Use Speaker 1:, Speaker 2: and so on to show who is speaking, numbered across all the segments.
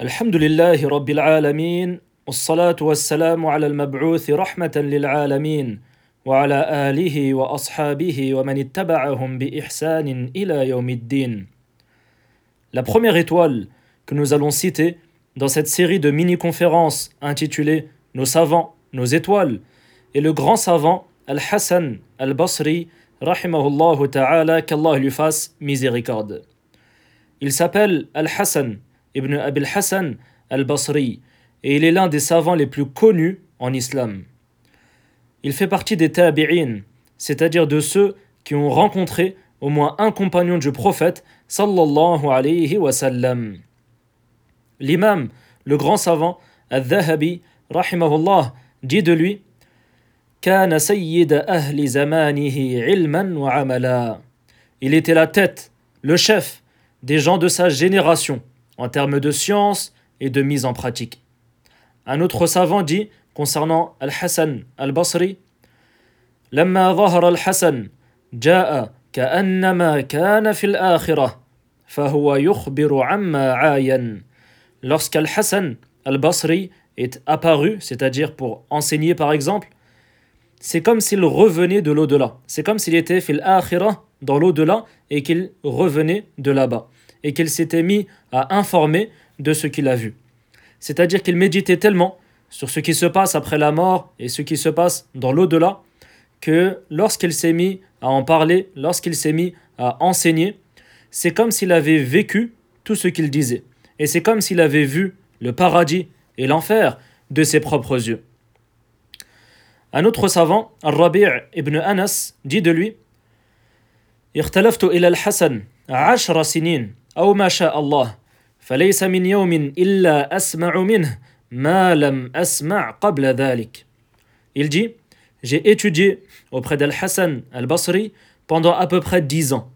Speaker 1: الحمد لله رب العالمين والصلاة والسلام على المبعوث رحمة للعالمين وعلى آله وأصحابه ومن اتبعهم بإحسان إلى يوم الدين. La première étoile que nous allons citer dans cette série de mini-conférences intitulée Nos savants, nos étoiles est le grand savant Al-Hassan Al-Basri, rahimahullah ta'ala, qu'Allah lui fasse miséricorde. Il s'appelle Al-Hassan ibn Abil Hassan Al-Basri et il est l'un des savants les plus connus en islam. Il fait partie des tabi'in, c'est-à-dire de ceux qui ont rencontré au moins un compagnon du prophète sallallahu alayhi wa sallam. L'imam, le grand savant, Al-Dhahabi, rahimahullah, dit de lui كان سيد أهل زمانه علما وعملا. Il était la tête, le chef des gens de sa génération en termes de science et de mise en pratique. Un autre savant dit concernant Al-Hassan Al-Basri لما ظهر الحسن جاء كأنما كان في الآخرة فهو يخبر عما عاين Lorsqu'Al-Hassan Al-Basri est apparu, c'est-à-dire pour enseigner par exemple, c'est comme s'il revenait de l'au-delà. C'est comme s'il était fil akhirah dans l'au-delà et qu'il revenait de là-bas et qu'il s'était mis à informer de ce qu'il a vu. C'est-à-dire qu'il méditait tellement sur ce qui se passe après la mort et ce qui se passe dans l'au-delà que lorsqu'il s'est mis à en parler, lorsqu'il s'est mis à enseigner, c'est comme s'il avait vécu tout ce qu'il disait. Et c'est comme s'il avait vu le paradis et l'enfer de ses propres yeux. Un autre savant, Al-Rabi' ibn Anas, dit de lui اختلفت إلى الحسن عشر سنين أو ما شاء الله فليس من يوم إلا أسمع منه ما لم أسمع قبل ذلك Il dit J'ai étudié auprès d'Al-Hassan al-Basri pendant à peu près dix ans.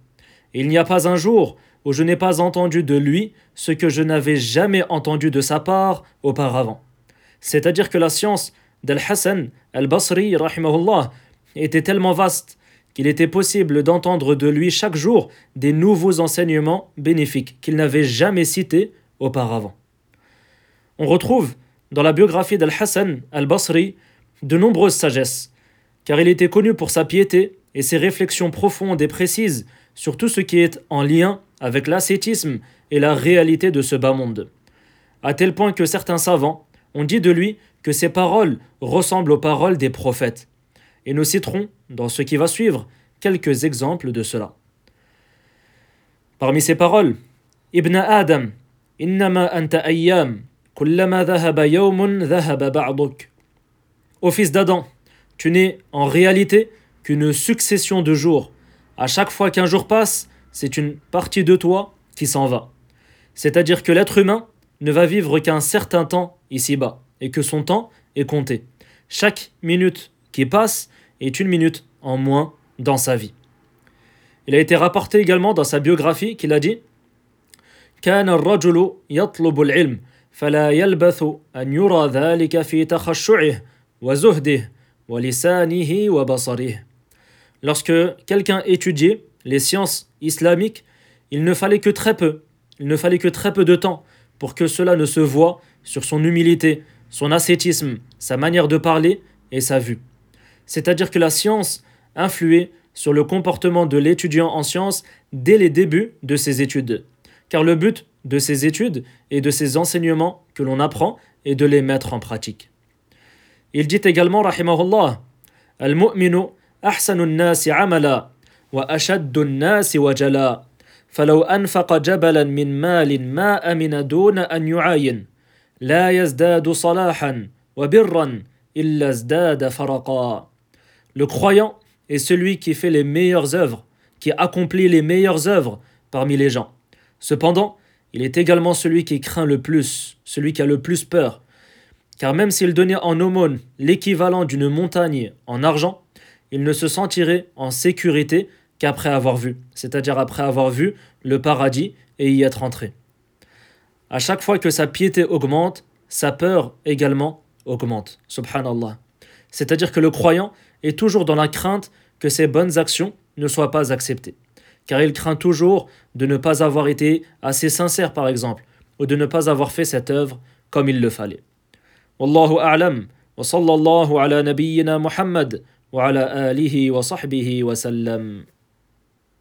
Speaker 1: il n'y a pas un jour où je n'ai pas entendu de lui ce que je n'avais jamais entendu de sa part auparavant. C'est-à-dire que la science d'Al-Hassan al-Basri était tellement vaste qu'il était possible d'entendre de lui chaque jour des nouveaux enseignements bénéfiques qu'il n'avait jamais cités auparavant. On retrouve dans la biographie d'Al-Hassan al-Basri de nombreuses sagesses, car il était connu pour sa piété et ses réflexions profondes et précises sur tout ce qui est en lien avec l'ascétisme et la réalité de ce bas monde. À tel point que certains savants ont dit de lui que ses paroles ressemblent aux paroles des prophètes. Et nous citerons, dans ce qui va suivre, quelques exemples de cela. Parmi ces paroles, Ibn Adam, innama anta ayyam, kullama dhahaba yawmun dhahaba ba'duk. Ô fils d'Adam, tu n'es en réalité qu'une succession de jours. À chaque fois qu'un jour passe, c'est une partie de toi qui s'en va. C'est-à-dire que l'être humain ne va vivre qu'un certain temps ici-bas et que son temps est compté. Chaque minute qui passe est une minute en moins dans sa vie. Il a été rapporté également dans sa biographie qu'il a dit كان الرجل يطلب العلم فلا يلبث أن يرى ذلك في تخشعه وزهده ولسانه وبصره. Lorsque quelqu'un étudiait les sciences islamiques, il ne fallait que très peu, il ne fallait que très peu de temps pour que cela ne se voie sur son humilité, son ascétisme, sa manière de parler et sa vue. C'est-à-dire que la science influait sur le comportement de l'étudiant en sciences dès les débuts de ses études. Car le but de ces études et de ces enseignements que l'on apprend est de les mettre en pratique. Il dit également, rahimahullah, Al-mu'minu ahsanu nasi amala wa ashaddu nasi wajala. فلو أنفق جبلا من مال ما أمن دون أن يعاين لا يزداد صلاحا وبرا إلا ازداد فرقا le croyant est celui qui fait les meilleures œuvres, qui accomplit les meilleures œuvres parmi les gens. Cependant, il est également celui qui craint le plus, celui qui a le plus peur. Car même s'il donnait en aumône l'équivalent d'une montagne en argent, il ne se sentirait en sécurité qu'après avoir vu, c'est-à-dire après avoir vu le paradis et y être entré. À chaque fois que sa piété augmente, sa peur également augmente. Subhanallah. C'est-à-dire que le croyant est toujours dans la crainte que ses bonnes actions ne soient pas acceptées. Car il craint toujours de ne pas avoir été assez sincère, par exemple, ou de ne pas avoir fait cette œuvre comme il le fallait. Wallahu a'lam, wa sallallahu ala nabiyyina Muhammad, wa ala alihi wa sahbihi wa sallam.